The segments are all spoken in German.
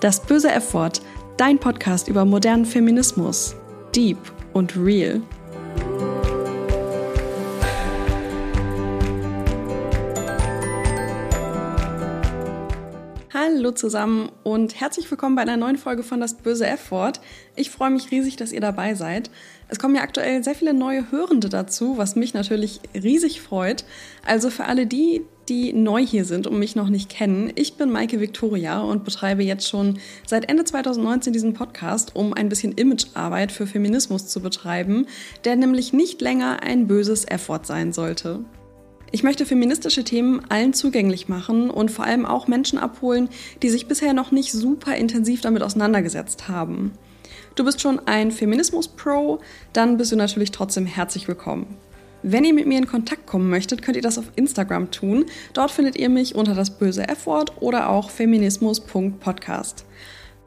Das böse F-Wort, dein Podcast über modernen Feminismus. Deep und real. Hallo zusammen und herzlich willkommen bei einer neuen Folge von Das böse F-Wort. Ich freue mich riesig, dass ihr dabei seid. Es kommen ja aktuell sehr viele neue Hörende dazu, was mich natürlich riesig freut. Also für alle die, die neu hier sind und mich noch nicht kennen, ich bin Maike Victoria und betreibe jetzt schon seit Ende 2019 diesen Podcast, um ein bisschen Imagearbeit für Feminismus zu betreiben, der nämlich nicht länger ein böses Effort sein sollte. Ich möchte feministische Themen allen zugänglich machen und vor allem auch Menschen abholen, die sich bisher noch nicht super intensiv damit auseinandergesetzt haben. Du bist schon ein Feminismus-Pro, dann bist du natürlich trotzdem herzlich willkommen. Wenn ihr mit mir in Kontakt kommen möchtet, könnt ihr das auf Instagram tun. Dort findet ihr mich unter das böse F-Wort oder auch feminismus.podcast.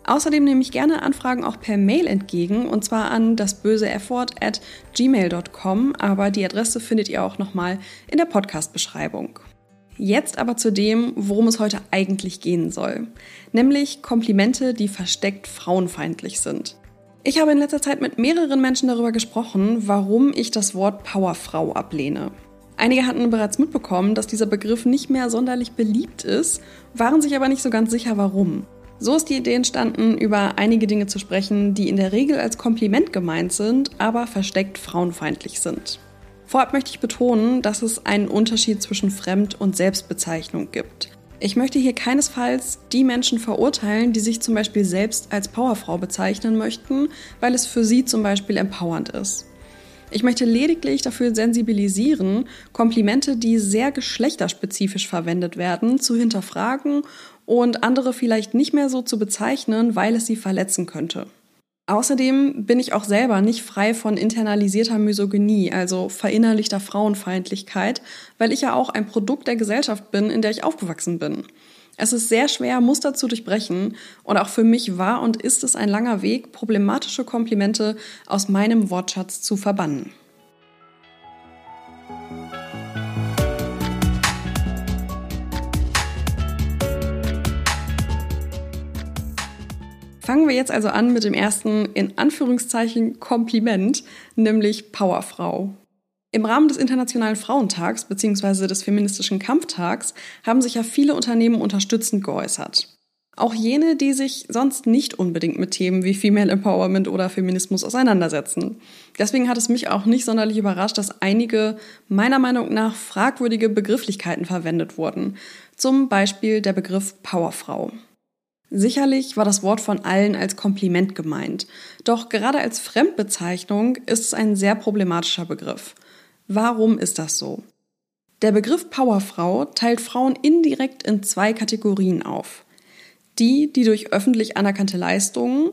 Außerdem nehme ich gerne Anfragen auch per Mail entgegen und zwar an das böse F-Wort at gmail.com, aber die Adresse findet ihr auch nochmal in der Podcast-Beschreibung. Jetzt aber zu dem, worum es heute eigentlich gehen soll, nämlich Komplimente, die versteckt frauenfeindlich sind. Ich habe in letzter Zeit mit mehreren Menschen darüber gesprochen, warum ich das Wort Powerfrau ablehne. Einige hatten bereits mitbekommen, dass dieser Begriff nicht mehr sonderlich beliebt ist, waren sich aber nicht so ganz sicher, warum. So ist die Idee entstanden, über einige Dinge zu sprechen, die in der Regel als Kompliment gemeint sind, aber versteckt frauenfeindlich sind. Vorab möchte ich betonen, dass es einen Unterschied zwischen Fremd- und Selbstbezeichnung gibt. Ich möchte hier keinesfalls die Menschen verurteilen, die sich zum Beispiel selbst als Powerfrau bezeichnen möchten, weil es für sie zum Beispiel empowernd ist. Ich möchte lediglich dafür sensibilisieren, Komplimente, die sehr geschlechterspezifisch verwendet werden, zu hinterfragen und andere vielleicht nicht mehr so zu bezeichnen, weil es sie verletzen könnte. Außerdem bin ich auch selber nicht frei von internalisierter Misogynie, also verinnerlichter Frauenfeindlichkeit, weil ich ja auch ein Produkt der Gesellschaft bin, in der ich aufgewachsen bin. Es ist sehr schwer, Muster zu durchbrechen und auch für mich war und ist es ein langer Weg, problematische Komplimente aus meinem Wortschatz zu verbannen. Fangen wir jetzt also an mit dem ersten, in Anführungszeichen, Kompliment, nämlich Powerfrau. Im Rahmen des Internationalen Frauentags bzw. des Feministischen Kampftags haben sich ja viele Unternehmen unterstützend geäußert. Auch jene, die sich sonst nicht unbedingt mit Themen wie Female Empowerment oder Feminismus auseinandersetzen. Deswegen hat es mich auch nicht sonderlich überrascht, dass einige meiner Meinung nach fragwürdige Begrifflichkeiten verwendet wurden. Zum Beispiel der Begriff Powerfrau. Sicherlich war das Wort von allen als Kompliment gemeint, doch gerade als Fremdbezeichnung ist es ein sehr problematischer Begriff. Warum ist das so? Der Begriff Powerfrau teilt Frauen indirekt in zwei Kategorien auf. Die, die durch öffentlich anerkannte Leistungen,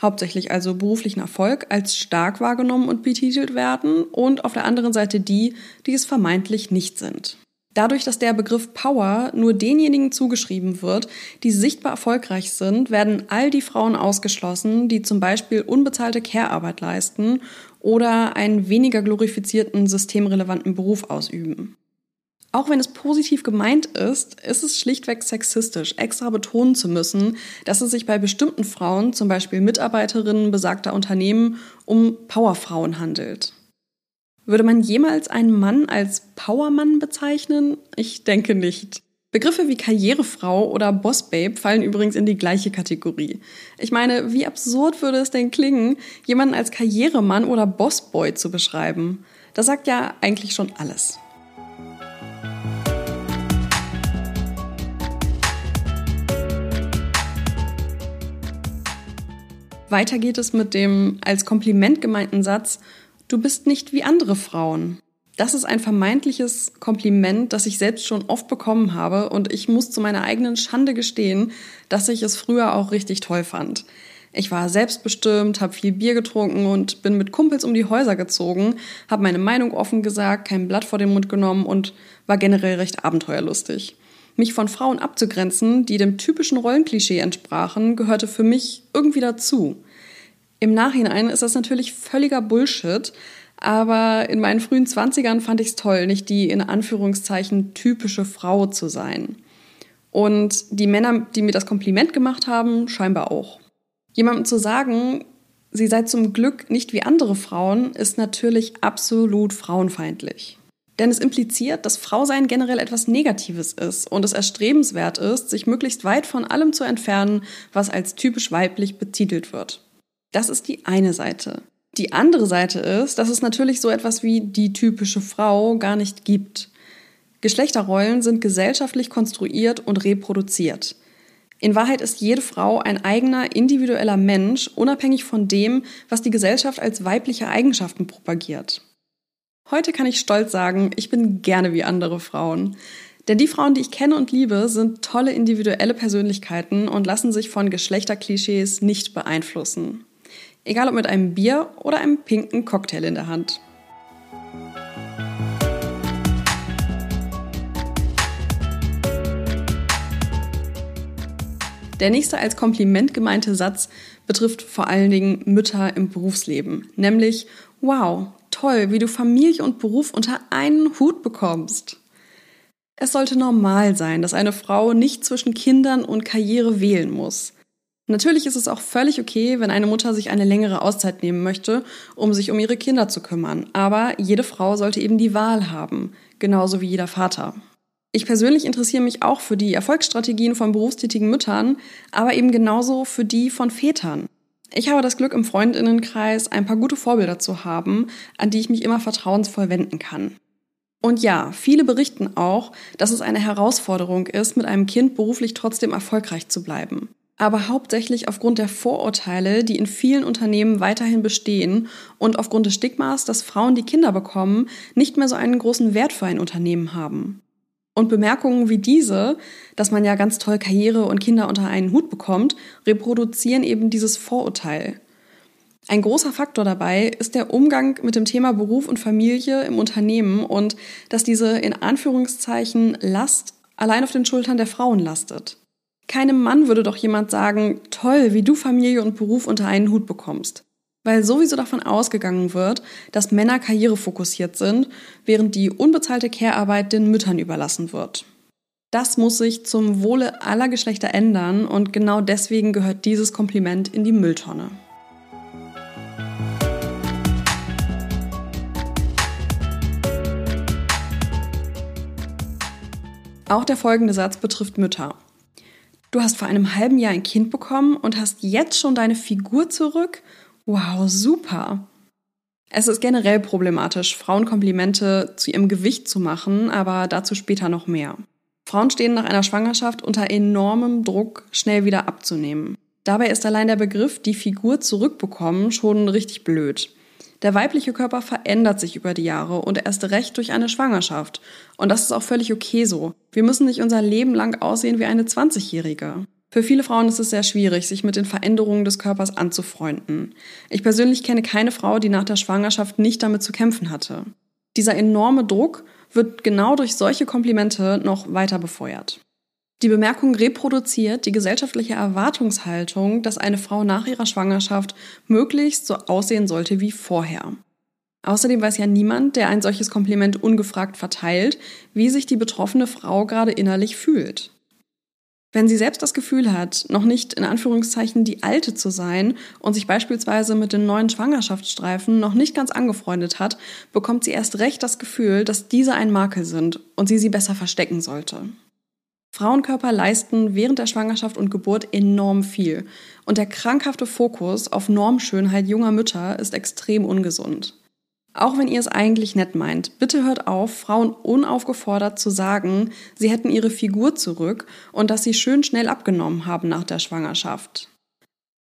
hauptsächlich also beruflichen Erfolg, als stark wahrgenommen und betitelt werden und auf der anderen Seite die, die es vermeintlich nicht sind. Dadurch, dass der Begriff Power nur denjenigen zugeschrieben wird, die sichtbar erfolgreich sind, werden all die Frauen ausgeschlossen, die zum Beispiel unbezahlte Care-Arbeit leisten oder einen weniger glorifizierten systemrelevanten Beruf ausüben. Auch wenn es positiv gemeint ist, ist es schlichtweg sexistisch, extra betonen zu müssen, dass es sich bei bestimmten Frauen, zum Beispiel Mitarbeiterinnen besagter Unternehmen, um Powerfrauen handelt. Würde man jemals einen Mann als Powermann bezeichnen? Ich denke nicht. Begriffe wie Karrierefrau oder Bossbabe fallen übrigens in die gleiche Kategorie. Ich meine, wie absurd würde es denn klingen, jemanden als Karrieremann oder Bossboy zu beschreiben? Das sagt ja eigentlich schon alles. Weiter geht es mit dem als Kompliment gemeinten Satz, du bist nicht wie andere Frauen. Das ist ein vermeintliches Kompliment, das ich selbst schon oft bekommen habe und ich muss zu meiner eigenen Schande gestehen, dass ich es früher auch richtig toll fand. Ich war selbstbestimmt, habe viel Bier getrunken und bin mit Kumpels um die Häuser gezogen, habe meine Meinung offen gesagt, kein Blatt vor den Mund genommen und war generell recht abenteuerlustig. Mich von Frauen abzugrenzen, die dem typischen Rollenklischee entsprachen, gehörte für mich irgendwie dazu. Im Nachhinein ist das natürlich völliger Bullshit, aber in meinen frühen Zwanzigern fand ich es toll, nicht die in Anführungszeichen typische Frau zu sein. Und die Männer, die mir das Kompliment gemacht haben, scheinbar auch. Jemandem zu sagen, sie sei zum Glück nicht wie andere Frauen, ist natürlich absolut frauenfeindlich. Denn es impliziert, dass Frausein generell etwas Negatives ist und es erstrebenswert ist, sich möglichst weit von allem zu entfernen, was als typisch weiblich betitelt wird. Das ist die eine Seite. Die andere Seite ist, dass es natürlich so etwas wie die typische Frau gar nicht gibt. Geschlechterrollen sind gesellschaftlich konstruiert und reproduziert. In Wahrheit ist jede Frau ein eigener, individueller Mensch, unabhängig von dem, was die Gesellschaft als weibliche Eigenschaften propagiert. Heute kann ich stolz sagen, ich bin gerne wie andere Frauen. Denn die Frauen, die ich kenne und liebe, sind tolle individuelle Persönlichkeiten und lassen sich von Geschlechterklischees nicht beeinflussen. Egal ob mit einem Bier oder einem pinken Cocktail in der Hand. Der nächste als Kompliment gemeinte Satz betrifft vor allen Dingen Mütter im Berufsleben, nämlich Wow, toll, wie du Familie und Beruf unter einen Hut bekommst. Es sollte normal sein, dass eine Frau nicht zwischen Kindern und Karriere wählen muss. Natürlich ist es auch völlig okay, wenn eine Mutter sich eine längere Auszeit nehmen möchte, um sich um ihre Kinder zu kümmern. Aber jede Frau sollte eben die Wahl haben, genauso wie jeder Vater. Ich persönlich interessiere mich auch für die Erfolgsstrategien von berufstätigen Müttern, aber eben genauso für die von Vätern. Ich habe das Glück, im Freundinnenkreis ein paar gute Vorbilder zu haben, an die ich mich immer vertrauensvoll wenden kann. Und ja, viele berichten auch, dass es eine Herausforderung ist, mit einem Kind beruflich trotzdem erfolgreich zu bleiben. Aber hauptsächlich aufgrund der Vorurteile, die in vielen Unternehmen weiterhin bestehen und aufgrund des Stigmas, dass Frauen, die Kinder bekommen, nicht mehr so einen großen Wert für ein Unternehmen haben. Und Bemerkungen wie diese, dass man ja ganz toll Karriere und Kinder unter einen Hut bekommt, reproduzieren eben dieses Vorurteil. Ein großer Faktor dabei ist der Umgang mit dem Thema Beruf und Familie im Unternehmen und dass diese in Anführungszeichen Last allein auf den Schultern der Frauen lastet. Keinem Mann würde doch jemand sagen, toll, wie du Familie und Beruf unter einen Hut bekommst weil sowieso davon ausgegangen wird, dass Männer karrierefokussiert sind, während die unbezahlte Care-Arbeit den Müttern überlassen wird. Das muss sich zum Wohle aller Geschlechter ändern und genau deswegen gehört dieses Kompliment in die Mülltonne. Auch der folgende Satz betrifft Mütter. Du hast vor einem halben Jahr ein Kind bekommen und hast jetzt schon deine Figur zurück Wow, super. Es ist generell problematisch, Frauen Komplimente zu ihrem Gewicht zu machen, aber dazu später noch mehr. Frauen stehen nach einer Schwangerschaft unter enormem Druck, schnell wieder abzunehmen. Dabei ist allein der Begriff die Figur zurückbekommen schon richtig blöd. Der weibliche Körper verändert sich über die Jahre und erst recht durch eine Schwangerschaft. Und das ist auch völlig okay so. Wir müssen nicht unser Leben lang aussehen wie eine 20-Jährige. Für viele Frauen ist es sehr schwierig, sich mit den Veränderungen des Körpers anzufreunden. Ich persönlich kenne keine Frau, die nach der Schwangerschaft nicht damit zu kämpfen hatte. Dieser enorme Druck wird genau durch solche Komplimente noch weiter befeuert. Die Bemerkung reproduziert die gesellschaftliche Erwartungshaltung, dass eine Frau nach ihrer Schwangerschaft möglichst so aussehen sollte wie vorher. Außerdem weiß ja niemand, der ein solches Kompliment ungefragt verteilt, wie sich die betroffene Frau gerade innerlich fühlt. Wenn sie selbst das Gefühl hat, noch nicht in Anführungszeichen die Alte zu sein und sich beispielsweise mit den neuen Schwangerschaftsstreifen noch nicht ganz angefreundet hat, bekommt sie erst recht das Gefühl, dass diese ein Makel sind und sie sie besser verstecken sollte. Frauenkörper leisten während der Schwangerschaft und Geburt enorm viel und der krankhafte Fokus auf Normschönheit junger Mütter ist extrem ungesund. Auch wenn ihr es eigentlich nett meint, bitte hört auf, Frauen unaufgefordert zu sagen, sie hätten ihre Figur zurück und dass sie schön schnell abgenommen haben nach der Schwangerschaft.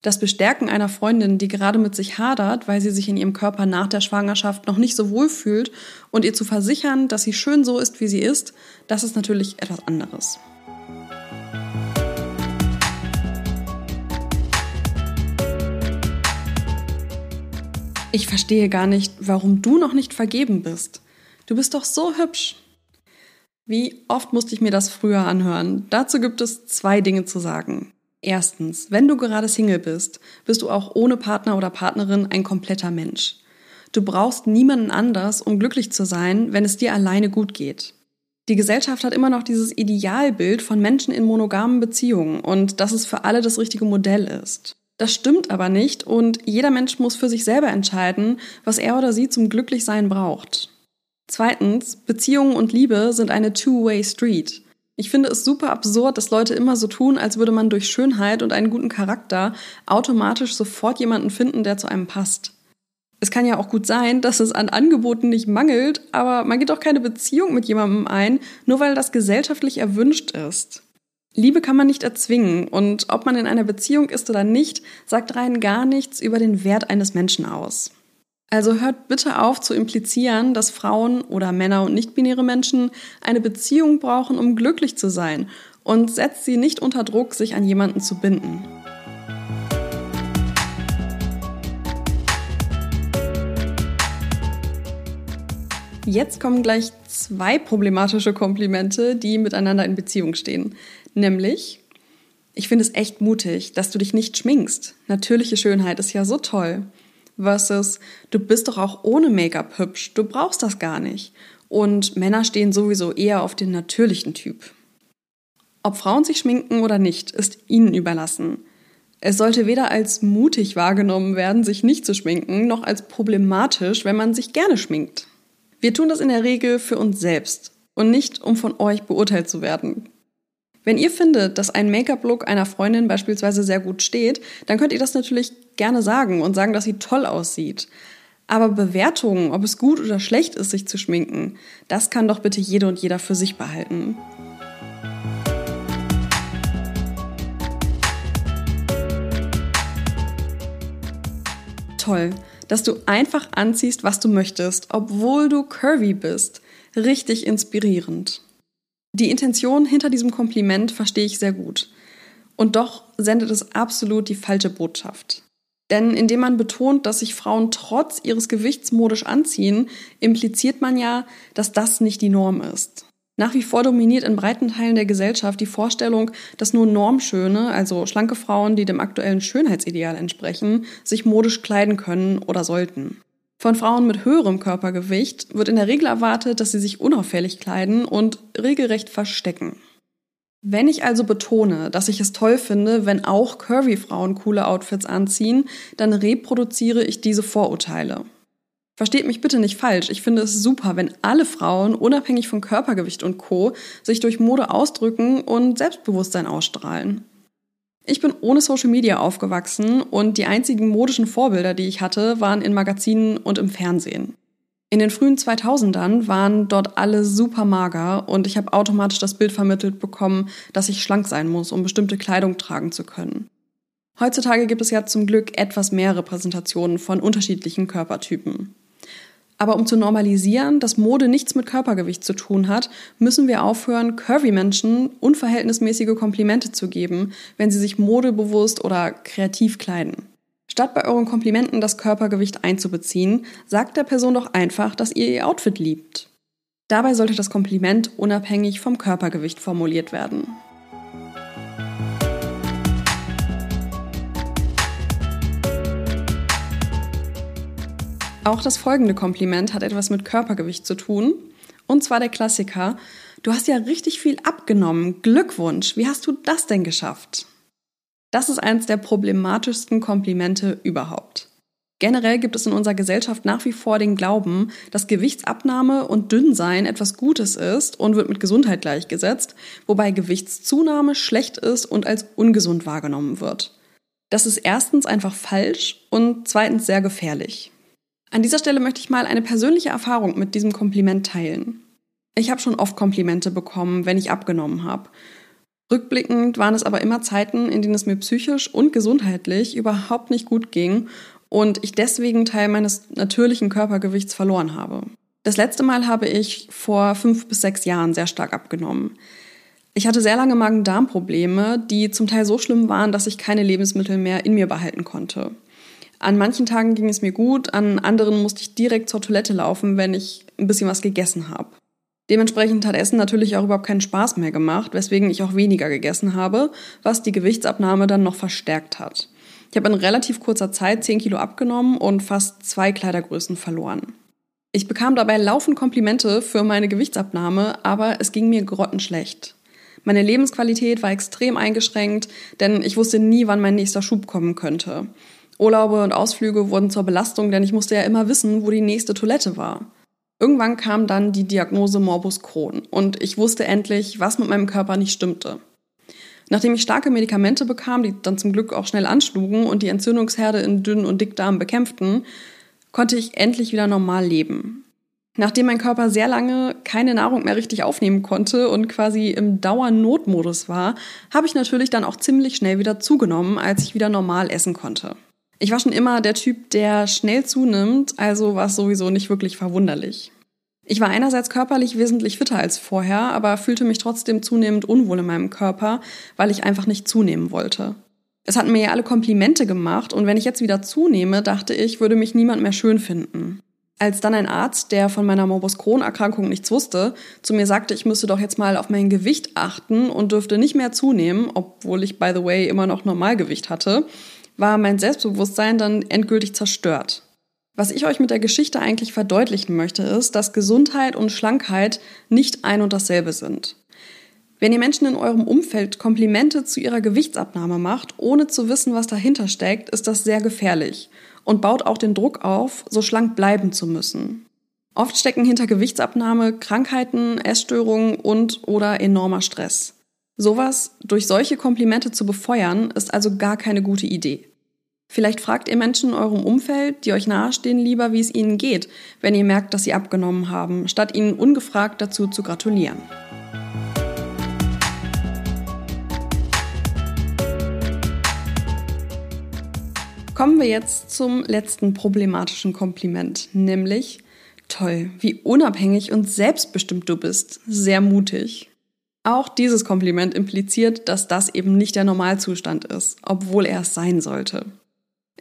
Das Bestärken einer Freundin, die gerade mit sich hadert, weil sie sich in ihrem Körper nach der Schwangerschaft noch nicht so wohl fühlt, und ihr zu versichern, dass sie schön so ist, wie sie ist, das ist natürlich etwas anderes. Ich verstehe gar nicht, warum du noch nicht vergeben bist. Du bist doch so hübsch. Wie oft musste ich mir das früher anhören? Dazu gibt es zwei Dinge zu sagen. Erstens, wenn du gerade Single bist, bist du auch ohne Partner oder Partnerin ein kompletter Mensch. Du brauchst niemanden anders, um glücklich zu sein, wenn es dir alleine gut geht. Die Gesellschaft hat immer noch dieses Idealbild von Menschen in monogamen Beziehungen und dass es für alle das richtige Modell ist. Das stimmt aber nicht und jeder Mensch muss für sich selber entscheiden, was er oder sie zum Glücklichsein braucht. Zweitens, Beziehungen und Liebe sind eine Two-Way Street. Ich finde es super absurd, dass Leute immer so tun, als würde man durch Schönheit und einen guten Charakter automatisch sofort jemanden finden, der zu einem passt. Es kann ja auch gut sein, dass es an Angeboten nicht mangelt, aber man geht doch keine Beziehung mit jemandem ein, nur weil das gesellschaftlich erwünscht ist. Liebe kann man nicht erzwingen und ob man in einer Beziehung ist oder nicht, sagt rein gar nichts über den Wert eines Menschen aus. Also hört bitte auf zu implizieren, dass Frauen oder Männer und nicht-binäre Menschen eine Beziehung brauchen, um glücklich zu sein und setzt sie nicht unter Druck, sich an jemanden zu binden. Jetzt kommen gleich zwei problematische Komplimente, die miteinander in Beziehung stehen. Nämlich, ich finde es echt mutig, dass du dich nicht schminkst. Natürliche Schönheit ist ja so toll versus du bist doch auch ohne Make-up hübsch, du brauchst das gar nicht. Und Männer stehen sowieso eher auf den natürlichen Typ. Ob Frauen sich schminken oder nicht, ist ihnen überlassen. Es sollte weder als mutig wahrgenommen werden, sich nicht zu schminken, noch als problematisch, wenn man sich gerne schminkt. Wir tun das in der Regel für uns selbst und nicht, um von euch beurteilt zu werden. Wenn ihr findet, dass ein Make-up-Look einer Freundin beispielsweise sehr gut steht, dann könnt ihr das natürlich gerne sagen und sagen, dass sie toll aussieht. Aber Bewertungen, ob es gut oder schlecht ist, sich zu schminken, das kann doch bitte jede und jeder für sich behalten. Toll, dass du einfach anziehst, was du möchtest, obwohl du curvy bist. Richtig inspirierend. Die Intention hinter diesem Kompliment verstehe ich sehr gut. Und doch sendet es absolut die falsche Botschaft. Denn indem man betont, dass sich Frauen trotz ihres Gewichts modisch anziehen, impliziert man ja, dass das nicht die Norm ist. Nach wie vor dominiert in breiten Teilen der Gesellschaft die Vorstellung, dass nur normschöne, also schlanke Frauen, die dem aktuellen Schönheitsideal entsprechen, sich modisch kleiden können oder sollten. Von Frauen mit höherem Körpergewicht wird in der Regel erwartet, dass sie sich unauffällig kleiden und regelrecht verstecken. Wenn ich also betone, dass ich es toll finde, wenn auch curvy Frauen coole Outfits anziehen, dann reproduziere ich diese Vorurteile. Versteht mich bitte nicht falsch, ich finde es super, wenn alle Frauen, unabhängig von Körpergewicht und Co., sich durch Mode ausdrücken und Selbstbewusstsein ausstrahlen. Ich bin ohne Social Media aufgewachsen und die einzigen modischen Vorbilder, die ich hatte, waren in Magazinen und im Fernsehen. In den frühen 2000ern waren dort alle super mager und ich habe automatisch das Bild vermittelt bekommen, dass ich schlank sein muss, um bestimmte Kleidung tragen zu können. Heutzutage gibt es ja zum Glück etwas mehr Repräsentationen von unterschiedlichen Körpertypen. Aber um zu normalisieren, dass Mode nichts mit Körpergewicht zu tun hat, müssen wir aufhören, Curvy-Menschen unverhältnismäßige Komplimente zu geben, wenn sie sich modebewusst oder kreativ kleiden. Statt bei euren Komplimenten das Körpergewicht einzubeziehen, sagt der Person doch einfach, dass ihr ihr Outfit liebt. Dabei sollte das Kompliment unabhängig vom Körpergewicht formuliert werden. Auch das folgende Kompliment hat etwas mit Körpergewicht zu tun. Und zwar der Klassiker. Du hast ja richtig viel abgenommen. Glückwunsch. Wie hast du das denn geschafft? Das ist eines der problematischsten Komplimente überhaupt. Generell gibt es in unserer Gesellschaft nach wie vor den Glauben, dass Gewichtsabnahme und Dünnsein etwas Gutes ist und wird mit Gesundheit gleichgesetzt, wobei Gewichtszunahme schlecht ist und als ungesund wahrgenommen wird. Das ist erstens einfach falsch und zweitens sehr gefährlich. An dieser Stelle möchte ich mal eine persönliche Erfahrung mit diesem Kompliment teilen. Ich habe schon oft Komplimente bekommen, wenn ich abgenommen habe. Rückblickend waren es aber immer Zeiten, in denen es mir psychisch und gesundheitlich überhaupt nicht gut ging und ich deswegen Teil meines natürlichen Körpergewichts verloren habe. Das letzte Mal habe ich vor fünf bis sechs Jahren sehr stark abgenommen. Ich hatte sehr lange Magen-Darm-Probleme, die zum Teil so schlimm waren, dass ich keine Lebensmittel mehr in mir behalten konnte. An manchen Tagen ging es mir gut, an anderen musste ich direkt zur Toilette laufen, wenn ich ein bisschen was gegessen habe. Dementsprechend hat Essen natürlich auch überhaupt keinen Spaß mehr gemacht, weswegen ich auch weniger gegessen habe, was die Gewichtsabnahme dann noch verstärkt hat. Ich habe in relativ kurzer Zeit 10 Kilo abgenommen und fast zwei Kleidergrößen verloren. Ich bekam dabei laufend Komplimente für meine Gewichtsabnahme, aber es ging mir grottenschlecht. Meine Lebensqualität war extrem eingeschränkt, denn ich wusste nie, wann mein nächster Schub kommen könnte. Urlaube und Ausflüge wurden zur Belastung, denn ich musste ja immer wissen, wo die nächste Toilette war. Irgendwann kam dann die Diagnose Morbus Crohn und ich wusste endlich, was mit meinem Körper nicht stimmte. Nachdem ich starke Medikamente bekam, die dann zum Glück auch schnell anschlugen und die Entzündungsherde in Dünn- und Dickdarm bekämpften, konnte ich endlich wieder normal leben. Nachdem mein Körper sehr lange keine Nahrung mehr richtig aufnehmen konnte und quasi im Dauernotmodus war, habe ich natürlich dann auch ziemlich schnell wieder zugenommen, als ich wieder normal essen konnte. Ich war schon immer der Typ, der schnell zunimmt, also war es sowieso nicht wirklich verwunderlich. Ich war einerseits körperlich wesentlich fitter als vorher, aber fühlte mich trotzdem zunehmend unwohl in meinem Körper, weil ich einfach nicht zunehmen wollte. Es hatten mir ja alle Komplimente gemacht und wenn ich jetzt wieder zunehme, dachte ich, würde mich niemand mehr schön finden. Als dann ein Arzt, der von meiner Morbus Crohn-Erkrankung nichts wusste, zu mir sagte, ich müsste doch jetzt mal auf mein Gewicht achten und dürfte nicht mehr zunehmen, obwohl ich, by the way, immer noch Normalgewicht hatte, war mein Selbstbewusstsein dann endgültig zerstört. Was ich euch mit der Geschichte eigentlich verdeutlichen möchte, ist, dass Gesundheit und Schlankheit nicht ein und dasselbe sind. Wenn ihr Menschen in eurem Umfeld Komplimente zu ihrer Gewichtsabnahme macht, ohne zu wissen, was dahinter steckt, ist das sehr gefährlich und baut auch den Druck auf, so schlank bleiben zu müssen. Oft stecken hinter Gewichtsabnahme Krankheiten, Essstörungen und oder enormer Stress. Sowas durch solche Komplimente zu befeuern, ist also gar keine gute Idee. Vielleicht fragt ihr Menschen in eurem Umfeld, die euch nahestehen, lieber, wie es ihnen geht, wenn ihr merkt, dass sie abgenommen haben, statt ihnen ungefragt dazu zu gratulieren. Kommen wir jetzt zum letzten problematischen Kompliment, nämlich toll, wie unabhängig und selbstbestimmt du bist, sehr mutig. Auch dieses Kompliment impliziert, dass das eben nicht der Normalzustand ist, obwohl er es sein sollte.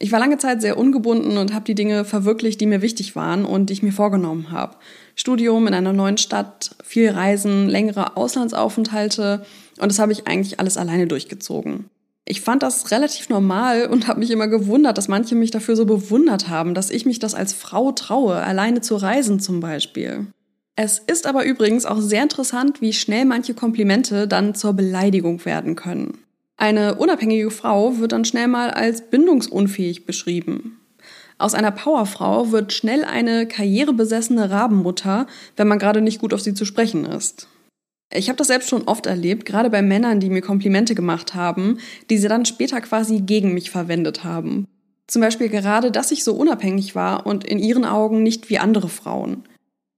Ich war lange Zeit sehr ungebunden und habe die Dinge verwirklicht, die mir wichtig waren und die ich mir vorgenommen habe. Studium in einer neuen Stadt, viel Reisen, längere Auslandsaufenthalte und das habe ich eigentlich alles alleine durchgezogen. Ich fand das relativ normal und habe mich immer gewundert, dass manche mich dafür so bewundert haben, dass ich mich das als Frau traue, alleine zu reisen zum Beispiel. Es ist aber übrigens auch sehr interessant, wie schnell manche Komplimente dann zur Beleidigung werden können. Eine unabhängige Frau wird dann schnell mal als bindungsunfähig beschrieben. Aus einer Powerfrau wird schnell eine karrierebesessene Rabenmutter, wenn man gerade nicht gut auf sie zu sprechen ist. Ich habe das selbst schon oft erlebt, gerade bei Männern, die mir Komplimente gemacht haben, die sie dann später quasi gegen mich verwendet haben. Zum Beispiel gerade, dass ich so unabhängig war und in ihren Augen nicht wie andere Frauen.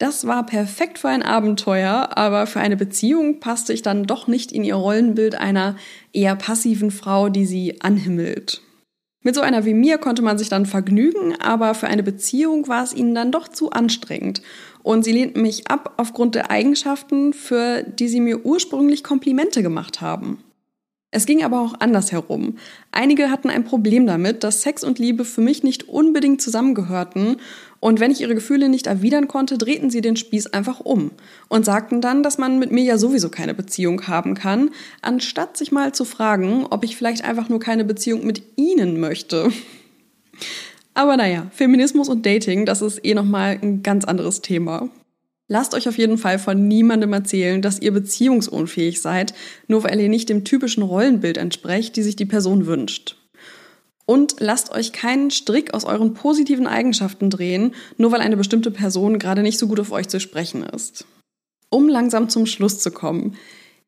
Das war perfekt für ein Abenteuer, aber für eine Beziehung passte ich dann doch nicht in ihr Rollenbild einer eher passiven Frau, die sie anhimmelt. Mit so einer wie mir konnte man sich dann vergnügen, aber für eine Beziehung war es ihnen dann doch zu anstrengend. Und sie lehnten mich ab aufgrund der Eigenschaften, für die sie mir ursprünglich Komplimente gemacht haben. Es ging aber auch anders herum. Einige hatten ein Problem damit, dass Sex und Liebe für mich nicht unbedingt zusammengehörten und wenn ich ihre Gefühle nicht erwidern konnte, drehten sie den Spieß einfach um und sagten dann, dass man mit mir ja sowieso keine Beziehung haben kann, anstatt sich mal zu fragen, ob ich vielleicht einfach nur keine Beziehung mit ihnen möchte. Aber naja, Feminismus und Dating, das ist eh nochmal ein ganz anderes Thema. Lasst euch auf jeden Fall von niemandem erzählen, dass ihr beziehungsunfähig seid, nur weil ihr nicht dem typischen Rollenbild entsprecht, die sich die Person wünscht. Und lasst euch keinen Strick aus euren positiven Eigenschaften drehen, nur weil eine bestimmte Person gerade nicht so gut auf euch zu sprechen ist. Um langsam zum Schluss zu kommen.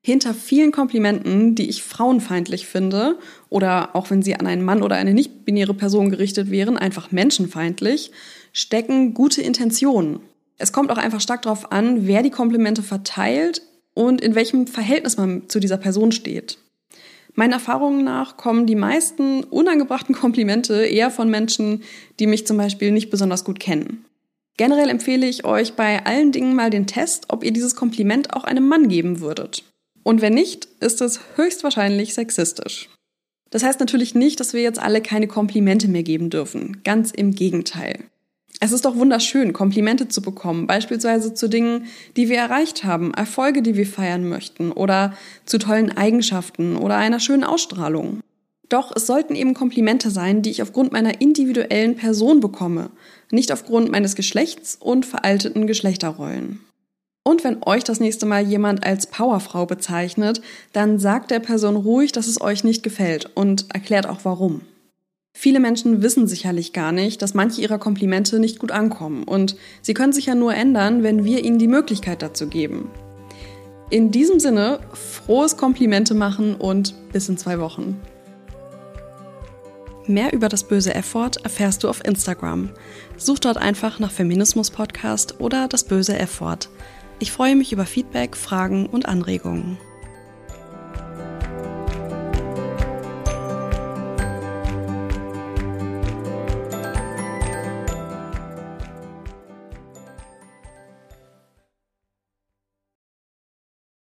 Hinter vielen Komplimenten, die ich frauenfeindlich finde, oder auch wenn sie an einen Mann oder eine nicht-binäre Person gerichtet wären, einfach menschenfeindlich, stecken gute Intentionen es kommt auch einfach stark darauf an, wer die Komplimente verteilt und in welchem Verhältnis man zu dieser Person steht. Meinen Erfahrungen nach kommen die meisten unangebrachten Komplimente eher von Menschen, die mich zum Beispiel nicht besonders gut kennen. Generell empfehle ich euch bei allen Dingen mal den Test, ob ihr dieses Kompliment auch einem Mann geben würdet. Und wenn nicht, ist es höchstwahrscheinlich sexistisch. Das heißt natürlich nicht, dass wir jetzt alle keine Komplimente mehr geben dürfen. Ganz im Gegenteil. Es ist doch wunderschön, Komplimente zu bekommen, beispielsweise zu Dingen, die wir erreicht haben, Erfolge, die wir feiern möchten oder zu tollen Eigenschaften oder einer schönen Ausstrahlung. Doch es sollten eben Komplimente sein, die ich aufgrund meiner individuellen Person bekomme, nicht aufgrund meines Geschlechts und veralteten Geschlechterrollen. Und wenn euch das nächste Mal jemand als Powerfrau bezeichnet, dann sagt der Person ruhig, dass es euch nicht gefällt und erklärt auch warum. Viele Menschen wissen sicherlich gar nicht, dass manche ihrer Komplimente nicht gut ankommen und sie können sich ja nur ändern, wenn wir ihnen die Möglichkeit dazu geben. In diesem Sinne, frohes Komplimente machen und bis in zwei Wochen. Mehr über das böse F-Wort erfährst du auf Instagram. Such dort einfach nach Feminismus Podcast oder das böse F-Wort. Ich freue mich über Feedback, Fragen und Anregungen.